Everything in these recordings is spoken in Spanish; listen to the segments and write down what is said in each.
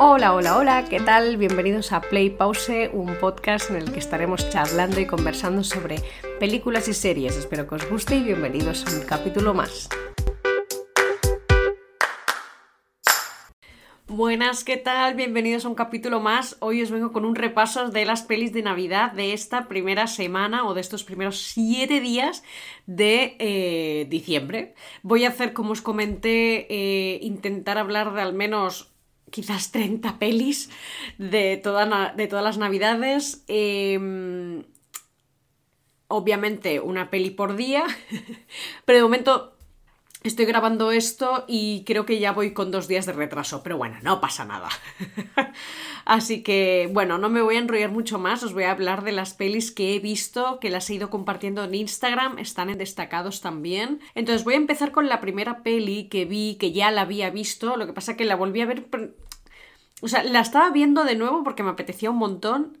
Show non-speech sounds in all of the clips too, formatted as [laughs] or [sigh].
Hola, hola, hola, ¿qué tal? Bienvenidos a Play Pause, un podcast en el que estaremos charlando y conversando sobre películas y series. Espero que os guste y bienvenidos a un capítulo más. Buenas, ¿qué tal? Bienvenidos a un capítulo más. Hoy os vengo con un repaso de las pelis de Navidad de esta primera semana o de estos primeros siete días de eh, diciembre. Voy a hacer, como os comenté, eh, intentar hablar de al menos quizás 30 pelis de, de todas las navidades. Em, obviamente una peli por día, [laughs] pero de momento estoy grabando esto y creo que ya voy con dos días de retraso, pero bueno, no pasa nada. [laughs] Así que bueno, no me voy a enrollar mucho más, os voy a hablar de las pelis que he visto, que las he ido compartiendo en Instagram, están en destacados también. Entonces voy a empezar con la primera peli que vi, que ya la había visto, lo que pasa que la volví a ver... O sea, la estaba viendo de nuevo porque me apetecía un montón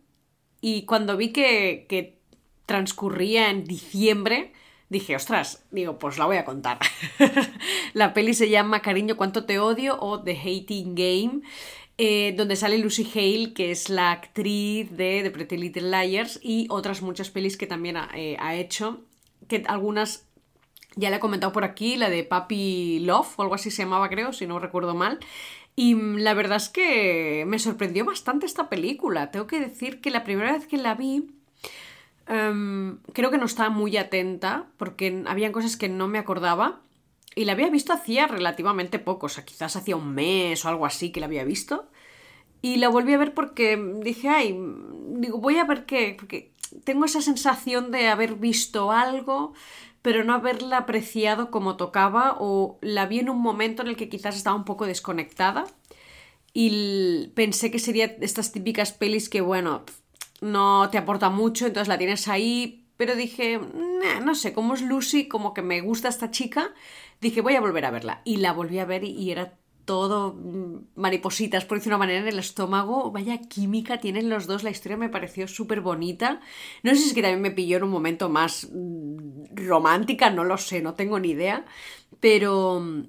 y cuando vi que transcurría en diciembre, dije, ostras, digo, pues la voy a contar. [laughs] la peli se llama Cariño, cuánto te odio o The Hating Game. Eh, donde sale Lucy Hale, que es la actriz de The Pretty Little Liars y otras muchas pelis que también ha, eh, ha hecho, que algunas ya le he comentado por aquí, la de Papi Love o algo así se llamaba creo, si no recuerdo mal. Y la verdad es que me sorprendió bastante esta película. Tengo que decir que la primera vez que la vi Em, creo que no estaba muy atenta porque habían cosas que no me acordaba y la había visto hacía relativamente poco, o sea, quizás hacía un mes o algo así que la había visto. Y la volví a ver porque dije, ay, digo, voy a ver qué, porque tengo esa sensación de haber visto algo, pero no haberla apreciado como tocaba o la vi en un momento en el que quizás estaba un poco desconectada y pensé que sería estas típicas pelis que, bueno, no te aporta mucho, entonces la tienes ahí, pero dije, no sé, como es Lucy, como que me gusta esta chica, dije, voy a volver a verla. Y la volví a ver y era todo mm, maripositas, por decir una manera, en el estómago. Vaya química tienen los dos, la historia me pareció súper bonita. No sé si es que también me pilló en un momento más mm, romántica, no lo sé, no tengo ni idea, pero, mm,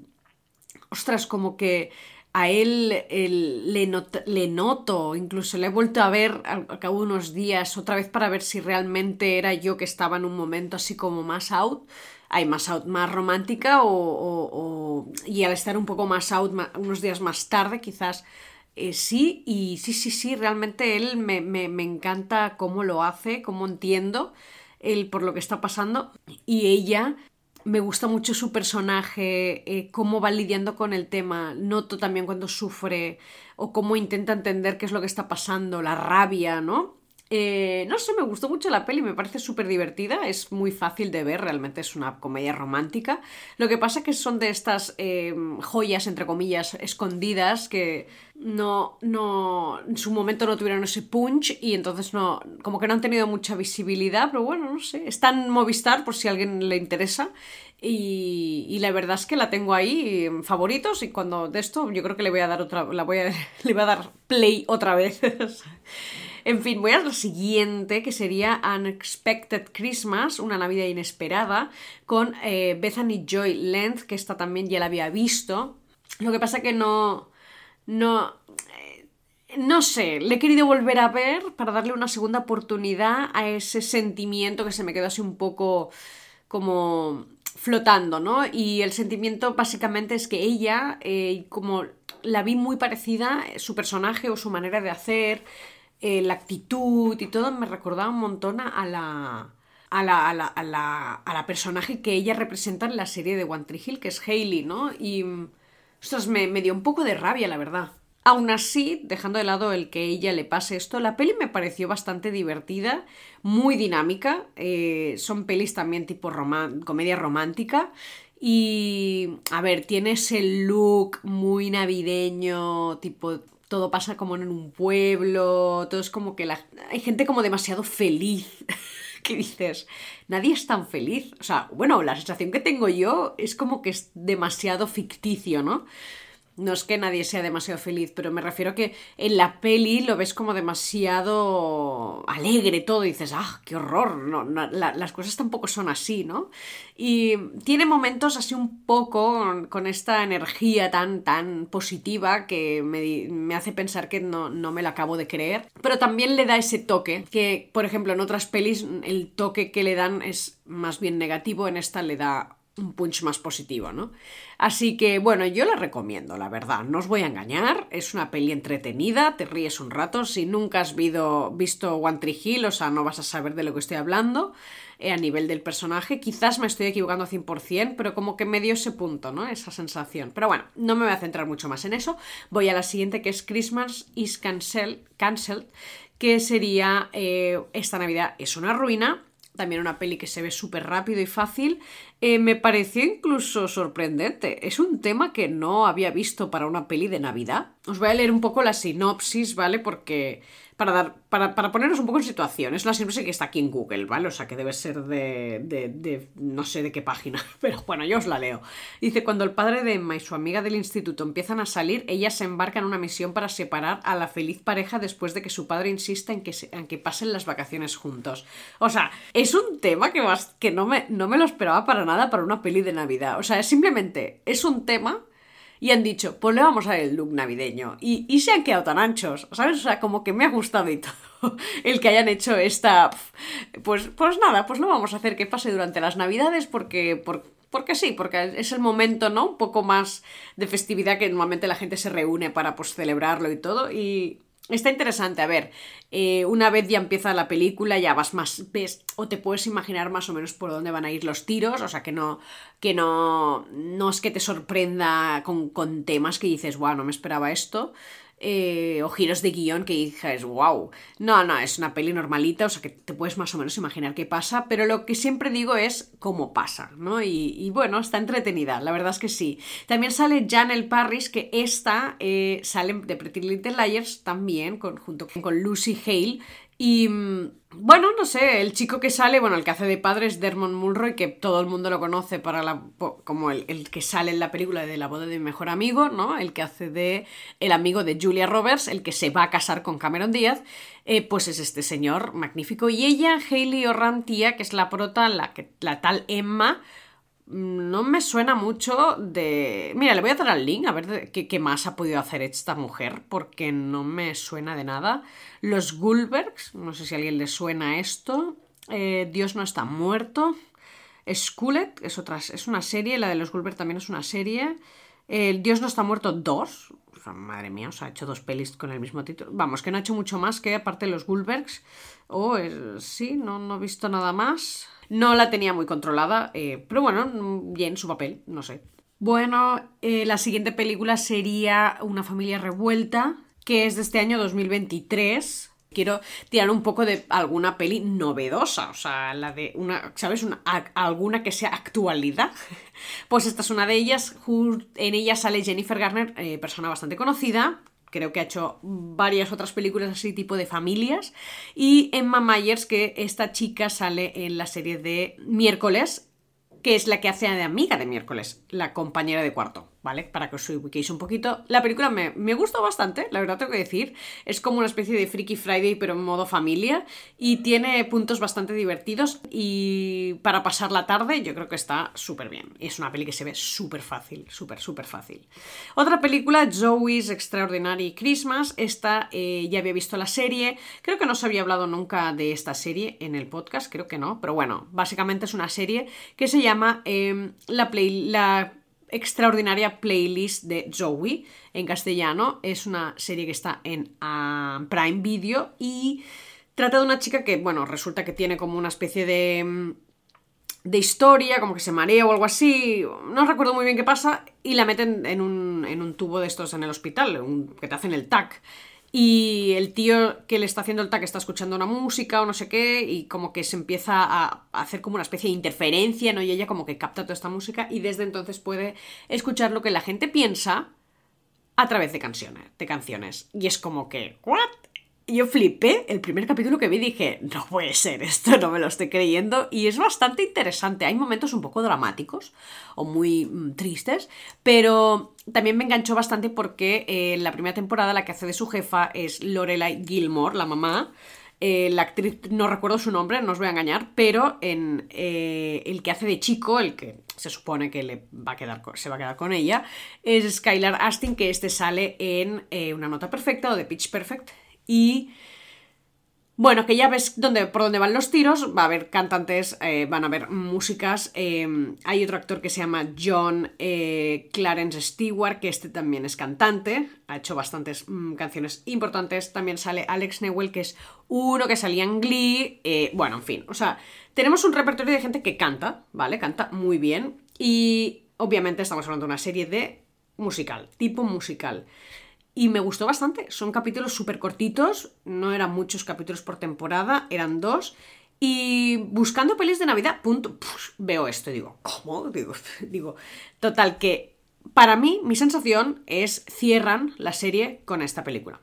ostras, como que a él, le, noto, incluso le he vuelto a ver al, cabo de unos días otra vez para ver si realmente era yo que estaba en un momento así como más out, hay más out, más romántica o, y al estar un poco más out unos días más tarde quizás eh, sí y sí, sí, sí, realmente él me, me, me encanta cómo lo hace, cómo entiendo él por lo que está pasando y ella me gusta mucho su personaje, eh, cómo va lidiando con el tema. Noto también cuando sufre o cómo intenta entender qué es lo que está pasando, la rabia, ¿no? Eh, no sé, me gustó mucho la peli, me parece súper divertida, es muy fácil de ver, realmente es una comedia romántica. Lo que pasa es que son de estas eh, joyas, entre comillas, escondidas que no, no, en su momento no tuvieron ese punch y entonces no, como que no han tenido mucha visibilidad, pero bueno, no sé, está en Movistar por si a alguien le interesa y, la verdad es que la tengo ahí en favoritos y cuando de esto yo creo que le voy a dar otra, la voy a, [laughs] le voy a dar play otra vez. [laughs] En fin, voy a la siguiente, que sería Unexpected Christmas, una Navidad inesperada, con eh, Bethany Joy Length, que esta también ya la había visto. Lo que pasa que no... no... Eh, no sé, le he querido volver a ver para darle una segunda oportunidad a ese sentimiento que se me quedó así un poco como flotando, ¿no? Y el sentimiento básicamente es que ella, eh, como la vi muy parecida, su personaje o su manera de hacer, eh, la actitud y todo me recordaba un montón a la, a la, a la, a la, a la personaje que ella representa en la serie de One Tree Hill, que es Hailey, ¿no? Y, ostras, me, me, dio un poco de rabia, la verdad. Aún así, dejando de lado el que ella le pase esto, la peli me pareció bastante divertida, muy dinámica. Eh, son pelis también tipo comedia romántica. Y, a ver, tiene ese look muy navideño, tipo todo pasa como en un pueblo, todo es como que la... hay gente como demasiado feliz. [laughs] [laughs] ¿Qué dices? Nadie es tan feliz. O sea, bueno, la sensación que tengo yo es como que es demasiado ficticio, ¿no? No es que nadie sea demasiado feliz, pero me refiero a que en la peli lo ves como demasiado alegre todo y dices, ah, qué horror, no, las cosas tampoco son así, ¿no? Y tiene momentos así un poco con, esta energía tan, tan positiva que me, hace pensar que no, no me la acabo de creer, pero también le da ese toque que, por ejemplo, en otras pelis el toque que le dan es más bien negativo, en esta le da un punch más positivo, ¿no? Así que bueno, yo la recomiendo, la verdad, no os voy a engañar, es una peli entretenida, te ríes un rato, si nunca has visto, One Tree Hill, o sea, no vas a saber de lo que estoy hablando eh, a nivel del personaje, quizás me estoy equivocando 100%, pero como que me dio ese punto, ¿no? Esa sensación. Pero bueno, no me voy a centrar mucho más en eso, voy a la siguiente que es Christmas is Cancelled, cancelled que sería eh, esta Navidad es una ruina también una peli que se ve súper rápido y fácil, eh, me pareció incluso sorprendente. Es un tema que no había visto para una peli de Navidad. Os voy a leer un poco la sinopsis, ¿vale? Porque para, dar, para, para, ponernos un poco en situación. Es una sinopsis que está aquí en Google, ¿vale? O sea que debe ser de, de, de, no sé de qué página, [laughs] pero bueno, yo os la leo. Dice, cuando el padre de Emma y su amiga del instituto empiezan a salir, ella se embarca en una misión para separar a la feliz pareja después de que su padre insista en que, en que pasen las vacaciones juntos. O sea, es un tema que, que no, me, no me lo esperaba para nada para una peli de Navidad. O sea, simplemente, es un tema y han dicho, pues le vamos a dar el look navideño. Y, y, se han quedado tan anchos, ¿sabes? O sea, como que me ha gustado y todo [laughs] el que hayan hecho esta... Pues, pues nada, pues lo vamos a hacer que pase durante las navidades porque... Por, porque sí, porque es el momento, ¿no? Un poco más de festividad que normalmente la gente se reúne para pues celebrarlo y todo. Y, Está interesante, a ver, eh, una vez ya empieza la película, ya vas más, ves, o te puedes imaginar más o menos por dónde van a ir los tiros, o sea que no, que no, no es que te sorprenda con, con temas que dices, wow, no me esperaba esto, eh, o giros de guion que dices, wow. No, no, es una peli normalita, o sea que te puedes más o menos imaginar qué pasa, pero lo que siempre digo es cómo pasa, ¿no? Y, bueno, está entretenida, la verdad es que sí. También sale Janelle Parrish, que esta eh, sale de Pretty Little Liars también, junto con Lucy Hale, y mm, bueno, no sé, el chico que sale, bueno, el que hace de padre es Dermot Mulroy, que todo el mundo lo conoce para la, como el, el, que sale en la película de la boda de mi mejor amigo, ¿no? El que hace de el amigo de Julia Roberts, el que se va a casar con Cameron Díaz, eh, pues es este señor magnífico. Y ella, Hayley O'Rantia, que es la prota, la, que, la tal Emma, no me suena mucho de... Mira, le voy a dar el link a ver qué, más ha podido hacer esta mujer, porque no me suena de nada. Los Gulbergs, no sé si a alguien le suena esto. Eh, Dios no está muerto. Skullet, es, otra, es una serie, la de los Gulbergs también es una serie. El Dios no está muerto 2. madre mía, o sea, ha hecho dos pelis con el mismo título. Vamos, que no ha hecho mucho más que aparte de los Gulbergs. O oh, sí, no, no he visto nada más. No la tenía muy controlada, eh, pero bueno, bien su papel, no sé. Bueno, eh, la siguiente película sería Una familia revuelta, que es de este año 2023. Quiero tirar un poco de alguna peli novedosa, o sea, la de una, ¿sabes? Una, alguna que sea actualidad. [laughs] Pues esta es una de ellas. En ella sale Jennifer Garner, eh, persona bastante conocida, creo que ha hecho varias otras películas así tipo de familias. Y Emma Myers, que esta chica sale en la serie de miércoles, que es la que hace de amiga de miércoles, la compañera de cuarto. ¿Vale? Para que os ubiquéis un poquito. La película me, me gustó bastante, la verdad tengo que decir. Es como una especie de Freaky Friday, pero en modo familia. Y tiene puntos bastante divertidos. Y para pasar la tarde, yo creo que está súper bien. Es una peli que se ve súper fácil, súper, súper fácil. Otra película, Joey's Extraordinary Christmas. Esta eh, ya había visto la serie. Creo que no se había hablado nunca de esta serie en el podcast, creo que no. Pero bueno, básicamente es una serie que se llama eh, la, play, la extraordinaria playlist de Joey en castellano. Es una serie que está en ah, Prime Video y trata de una chica que, bueno, resulta que tiene como una especie de, mm, de historia, como que se marea o algo así. No recuerdo muy bien qué pasa y la meten en un, en un tubo de estos en el hospital, que te hacen el TAC y el tío que le está haciendo el tag está escuchando una música o no sé qué y como que se empieza a hacer como una especie de interferencia, ¿no? Y ella como que capta toda esta música y desde entonces puede escuchar lo que la gente piensa a través de canciones, de canciones. Y es como que, ¿what? Yo flipé el primer capítulo que vi dije, no puede ser, esto no me lo estoy creyendo y es bastante interesante. Hay momentos un poco dramáticos o muy mm, tristes, pero también me enganchó bastante porque eh, en la primera temporada la que hace de su jefa es Lorelai Gilmore, la mamá. Eh, la actriz, no recuerdo su nombre, no os voy a engañar, pero en eh, el que hace de chico, el que se supone que le va a quedar, se va a quedar con ella, es Skylar Astin, que este sale en Una Nota Perfecta o de Pitch Perfect. Y bueno, que ya ves dónde, por dónde van los tiros, va a haber cantantes, eh, van a haber músicas. Em, hay otro actor que se llama John eh, Clarence Stewart, que este también es cantante, ha hecho bastantes mm, canciones importantes. También sale Alex Newell, que es uno que salía en Glee. Eh, bueno, en fin, o sea, tenemos un repertorio de gente que canta, ¿vale? Canta muy bien. Y obviamente estamos hablando de una serie de musical, tipo musical. Y me gustó bastante. Son capítulos súper cortitos, no eran muchos capítulos por temporada, eran dos. Y buscando pelis de Navidad, punto, veo esto y digo, ¿cómo? [laughs] Digo, digo, total, que para mí, mi sensación es cierran la serie con esta película.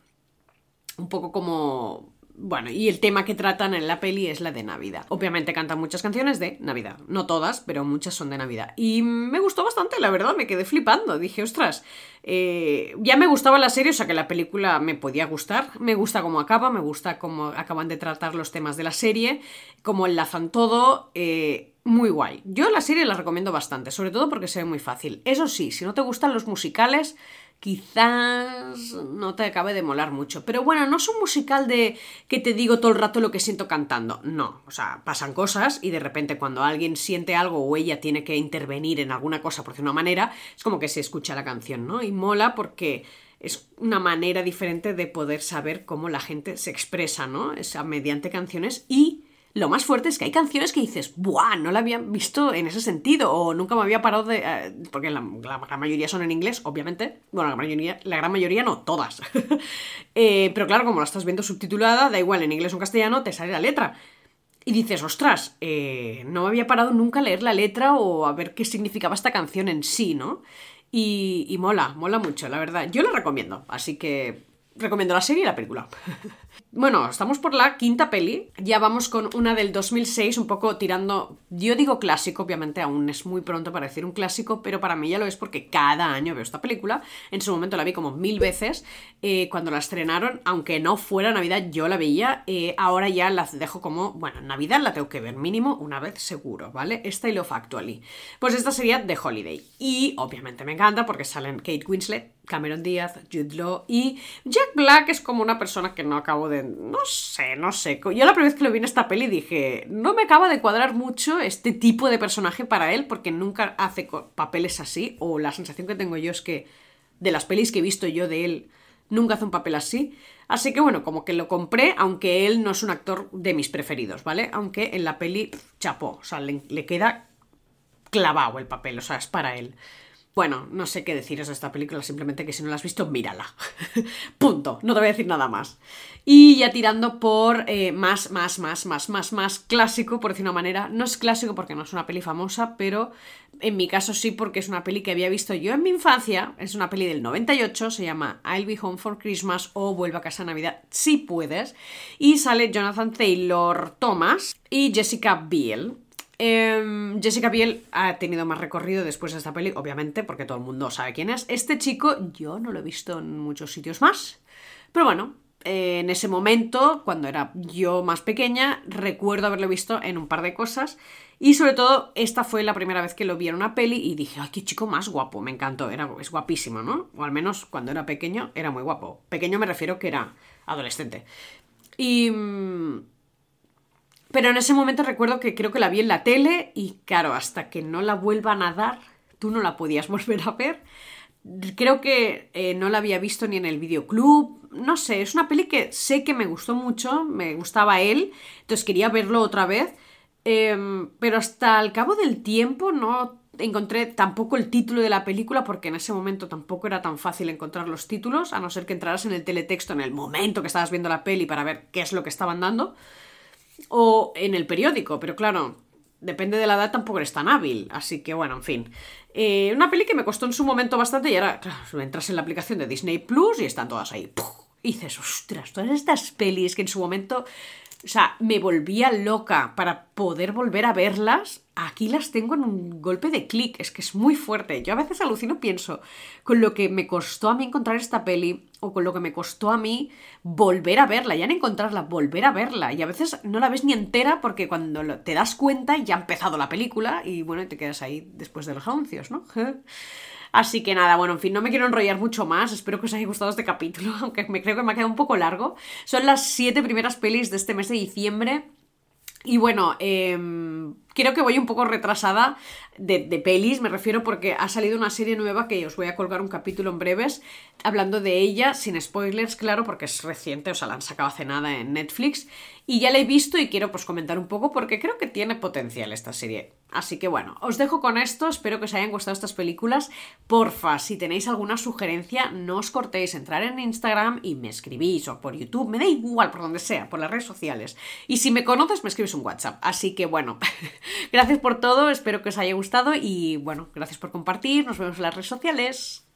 Un poco como bueno, y el tema que tratan en la peli es la de Navidad. Obviamente cantan muchas canciones de Navidad. No todas, pero muchas son de Navidad. Y me gustó bastante, la verdad, me quedé flipando. Dije, ostras, eh, ya me gustaba la serie, o sea que la película me podía gustar. Me gusta cómo acaba, me gusta cómo acaban de tratar los temas de la serie, cómo enlazan todo. Eh, muy guay. Yo la serie la recomiendo bastante, sobre todo porque se ve muy fácil. Eso sí, si no te gustan los musicales, quizás no te acabe de molar mucho. Pero bueno, no es un musical de que te digo todo el rato lo que siento cantando. No, o sea, pasan cosas y de repente cuando alguien siente algo o ella tiene que intervenir en alguna cosa por una manera, es como que se escucha la canción, ¿no? Y mola porque es una manera diferente de poder saber cómo la gente se expresa, ¿no? Es mediante canciones y lo más fuerte es que hay canciones que dices, ¡buah! No la había visto en ese sentido, o nunca me había parado de. Eh, porque la, mayoría son en inglés, obviamente. Bueno, la, mayoría, la gran mayoría no, todas. [laughs] Eh, pero claro, como la estás viendo subtitulada, da igual en inglés o en castellano, te sale la letra. Y dices, ostras, eh, no me había parado nunca a leer la letra o a ver qué significaba esta canción en sí, ¿no? Y, y mola, mola mucho, la verdad. Yo la recomiendo, así que recomiendo la serie y la película. [laughs] bueno, estamos por la quinta peli. Ya vamos con una del 2006, un poco tirando. Yo digo clásico, obviamente aún es muy pronto para decir un clásico, pero para mí ya lo es porque cada año veo esta película. En su momento la vi como mil veces. Eh, cuando la estrenaron, aunque no fuera Navidad, yo la veía. Eh, ahora ya la dejo como. Bueno, Navidad la tengo que ver mínimo una vez seguro, ¿vale? Esta y Love Actually. Pues esta sería The Holiday. Y obviamente me encanta porque salen Kate Winslet, Cameron Díaz, Jude Law y Jack Black es como una persona que no acabo de... no sé, no sé. Yo la primera vez que lo vi en esta peli dije, no me acaba de cuadrar mucho este tipo de personaje para él porque nunca hace papeles así o la sensación que tengo yo es que de las pelis que he visto yo de él nunca hace un papel así. Así que bueno, como que lo compré, aunque él no es un actor de mis preferidos, ¿vale? Aunque en la peli chapó, o sea, le, le queda clavado el papel, o sea, es para él. Bueno, no sé qué deciros de esta película, simplemente que si no la has visto, mírala. [laughs] Punto. No te voy a decir nada más. Y ya tirando por eh, más, más, más, más, más, más clásico, por decir una manera. No es clásico porque no es una peli famosa, pero en mi caso sí porque es una peli que había visto yo en mi infancia. Es una peli del 98, se llama I'll Be Home for Christmas o Vuelva a casa Navidad si puedes. Y sale Jonathan Taylor Thomas y Jessica Biel. Em, Jessica Biel ha tenido más recorrido después de esta peli, obviamente, porque todo el mundo sabe quién es. Este chico yo no lo he visto en muchos sitios más. Pero bueno, eh, en ese momento, cuando era yo más pequeña, recuerdo haberlo visto en un par de cosas. Y sobre todo, esta fue la primera vez que lo vi en una peli y dije, ¡ay, qué chico más guapo! Me encantó, era, es guapísimo, ¿no? O al menos cuando era pequeño era muy guapo. Pequeño me refiero que era adolescente. Y mm, pero en ese momento recuerdo que creo que la vi en la tele y claro, hasta que no la vuelvan a dar, tú no la podías [laughs] volver a ver. Creo que eh, no la había visto ni en el videoclub. No sé, es una peli que sé que me gustó mucho, me gustaba él, entonces quería verlo otra vez. Em, pero hasta el cabo del tiempo no encontré tampoco el título de la película porque en ese momento tampoco era tan fácil encontrar los títulos, a no ser que entraras en el teletexto en el momento que estabas viendo la peli para ver qué es lo que estaban dando o en el periódico, pero claro, depende de la edad tampoco eres tan hábil, así que bueno, en fin. Eh, una peli que me costó en su momento bastante y ahora, claro, entras en la aplicación de Disney Plus y están todas ahí. Y dices, ostras, todas estas pelis que en su momento o sea, me volvía loca para poder volver a verlas. Aquí las tengo en un golpe de clic. Es que es muy fuerte. Yo a veces alucino, pienso, con lo que me costó a mí encontrar esta peli o con lo que me costó a mí volver a verla, ya no encontrarla, volver a verla. Y a veces no la ves ni entera porque cuando te das cuenta ya ha empezado la película y bueno, te quedas ahí después de los anuncios, ¿no? [laughs] Así que nada, bueno, en fin, no me quiero enrollar mucho más. Espero que os haya gustado este capítulo, [laughs] aunque me creo que me ha quedado un poco largo. Son las siete primeras pelis de este mes de diciembre. Y bueno, eh, creo que voy un poco retrasada de, pelis, me refiero porque ha salido una serie nueva que os voy a colgar un capítulo en breves hablando de ella, sin spoilers, claro, porque es reciente, o sea, la han sacado hace nada en Netflix. Y ya la he visto y quiero pues comentar un poco porque creo que tiene potencial esta serie. Así que bueno, os dejo con esto, espero que os hayan gustado estas películas. Porfa, si tenéis alguna sugerencia, no os cortéis, entrar en Instagram y me escribís o por YouTube, me da igual por donde sea, por las redes sociales. Y si me conoces, me escribes un WhatsApp. Así que bueno, [laughs] [laughs] Gracias por todo, espero que os haya gustado y bueno, gracias por compartir, nos vemos en las redes sociales.